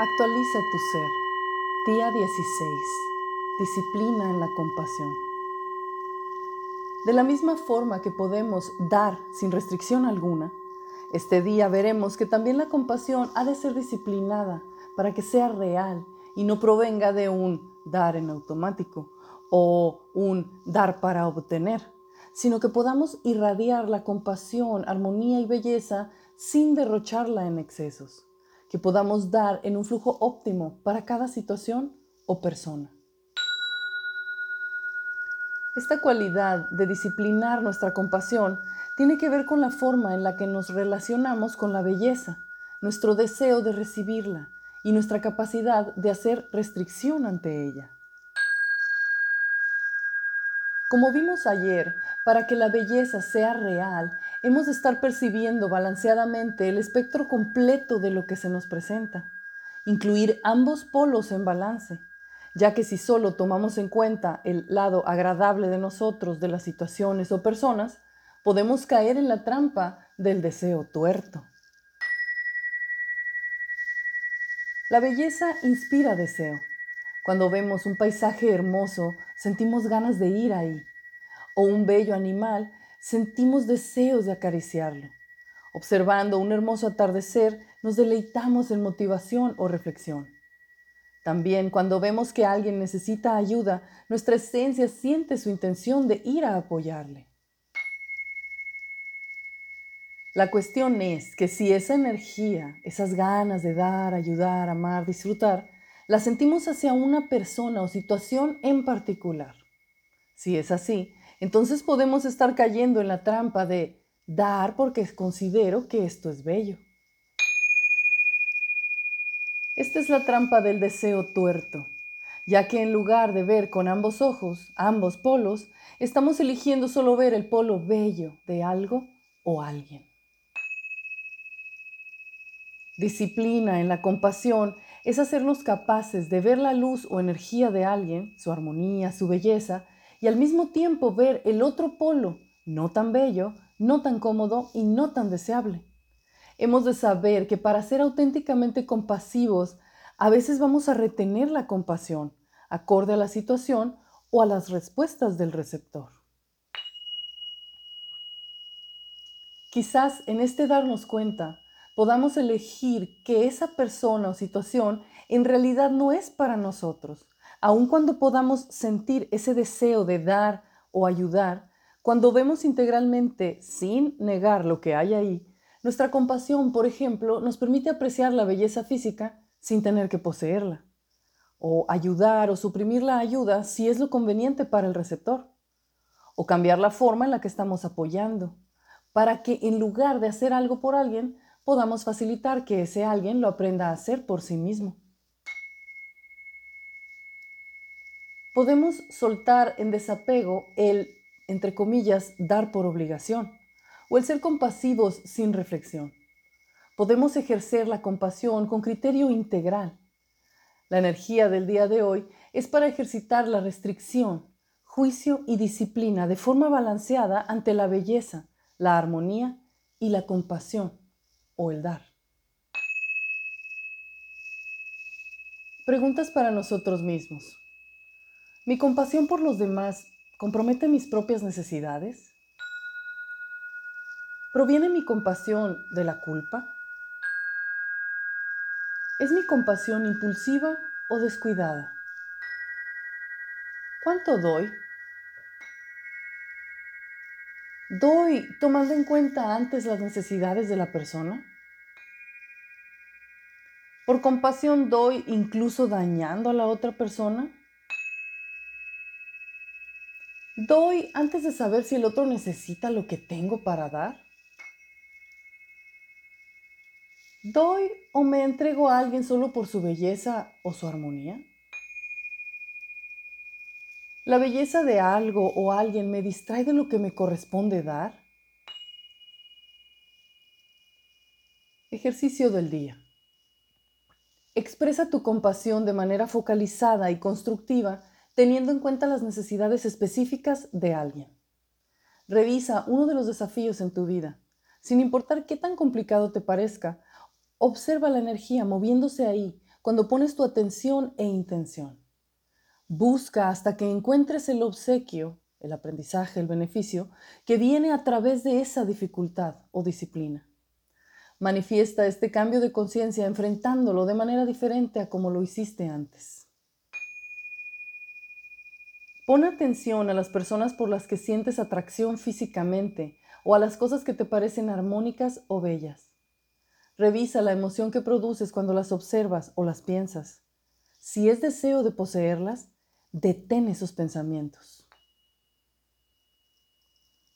Actualiza tu ser. Día 16. Disciplina en la compasión. De la misma forma que podemos dar sin restricción alguna, este día veremos que también la compasión ha de ser disciplinada para que sea real y no provenga de un dar en automático o un dar para obtener, sino que podamos irradiar la compasión, armonía y belleza sin derrocharla en excesos que podamos dar en un flujo óptimo para cada situación o persona. Esta cualidad de disciplinar nuestra compasión tiene que ver con la forma en la que nos relacionamos con la belleza, nuestro deseo de recibirla y nuestra capacidad de hacer restricción ante ella. Como vimos ayer, para que la belleza sea real, hemos de estar percibiendo balanceadamente el espectro completo de lo que se nos presenta, incluir ambos polos en balance, ya que si solo tomamos en cuenta el lado agradable de nosotros, de las situaciones o personas, podemos caer en la trampa del deseo tuerto. La belleza inspira deseo. Cuando vemos un paisaje hermoso, sentimos ganas de ir ahí. O un bello animal, sentimos deseos de acariciarlo. Observando un hermoso atardecer, nos deleitamos en motivación o reflexión. También cuando vemos que alguien necesita ayuda, nuestra esencia siente su intención de ir a apoyarle. La cuestión es que si esa energía, esas ganas de dar, ayudar, amar, disfrutar, la sentimos hacia una persona o situación en particular. Si es así, entonces podemos estar cayendo en la trampa de dar porque considero que esto es bello. Esta es la trampa del deseo tuerto, ya que en lugar de ver con ambos ojos, ambos polos, estamos eligiendo solo ver el polo bello de algo o alguien. Disciplina en la compasión es hacernos capaces de ver la luz o energía de alguien, su armonía, su belleza, y al mismo tiempo ver el otro polo, no tan bello, no tan cómodo y no tan deseable. Hemos de saber que para ser auténticamente compasivos, a veces vamos a retener la compasión, acorde a la situación o a las respuestas del receptor. Quizás en este darnos cuenta podamos elegir que esa persona o situación en realidad no es para nosotros, aun cuando podamos sentir ese deseo de dar o ayudar, cuando vemos integralmente sin negar lo que hay ahí, nuestra compasión, por ejemplo, nos permite apreciar la belleza física sin tener que poseerla, o ayudar o suprimir la ayuda si es lo conveniente para el receptor, o cambiar la forma en la que estamos apoyando, para que en lugar de hacer algo por alguien, podamos facilitar que ese alguien lo aprenda a hacer por sí mismo. Podemos soltar en desapego el, entre comillas, dar por obligación o el ser compasivos sin reflexión. Podemos ejercer la compasión con criterio integral. La energía del día de hoy es para ejercitar la restricción, juicio y disciplina de forma balanceada ante la belleza, la armonía y la compasión o el dar. Preguntas para nosotros mismos. ¿Mi compasión por los demás compromete mis propias necesidades? ¿Proviene mi compasión de la culpa? ¿Es mi compasión impulsiva o descuidada? ¿Cuánto doy? ¿Doy tomando en cuenta antes las necesidades de la persona? ¿Por compasión doy incluso dañando a la otra persona? ¿Doy antes de saber si el otro necesita lo que tengo para dar? ¿Doy o me entrego a alguien solo por su belleza o su armonía? ¿La belleza de algo o alguien me distrae de lo que me corresponde dar? Ejercicio del día. Expresa tu compasión de manera focalizada y constructiva teniendo en cuenta las necesidades específicas de alguien. Revisa uno de los desafíos en tu vida. Sin importar qué tan complicado te parezca, observa la energía moviéndose ahí cuando pones tu atención e intención. Busca hasta que encuentres el obsequio, el aprendizaje, el beneficio, que viene a través de esa dificultad o disciplina. Manifiesta este cambio de conciencia enfrentándolo de manera diferente a como lo hiciste antes. Pon atención a las personas por las que sientes atracción físicamente o a las cosas que te parecen armónicas o bellas. Revisa la emoción que produces cuando las observas o las piensas. Si es deseo de poseerlas, detén esos pensamientos.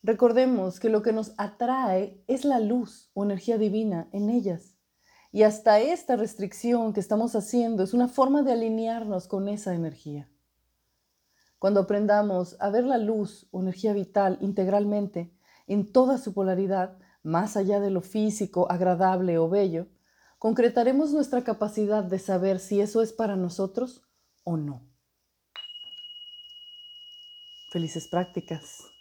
Recordemos que lo que nos atrae es la luz o energía divina en ellas. Y hasta esta restricción que estamos haciendo es una forma de alinearnos con esa energía. Cuando aprendamos a ver la luz o energía vital integralmente en toda su polaridad, más allá de lo físico, agradable o bello, concretaremos nuestra capacidad de saber si eso es para nosotros o no. Felices prácticas.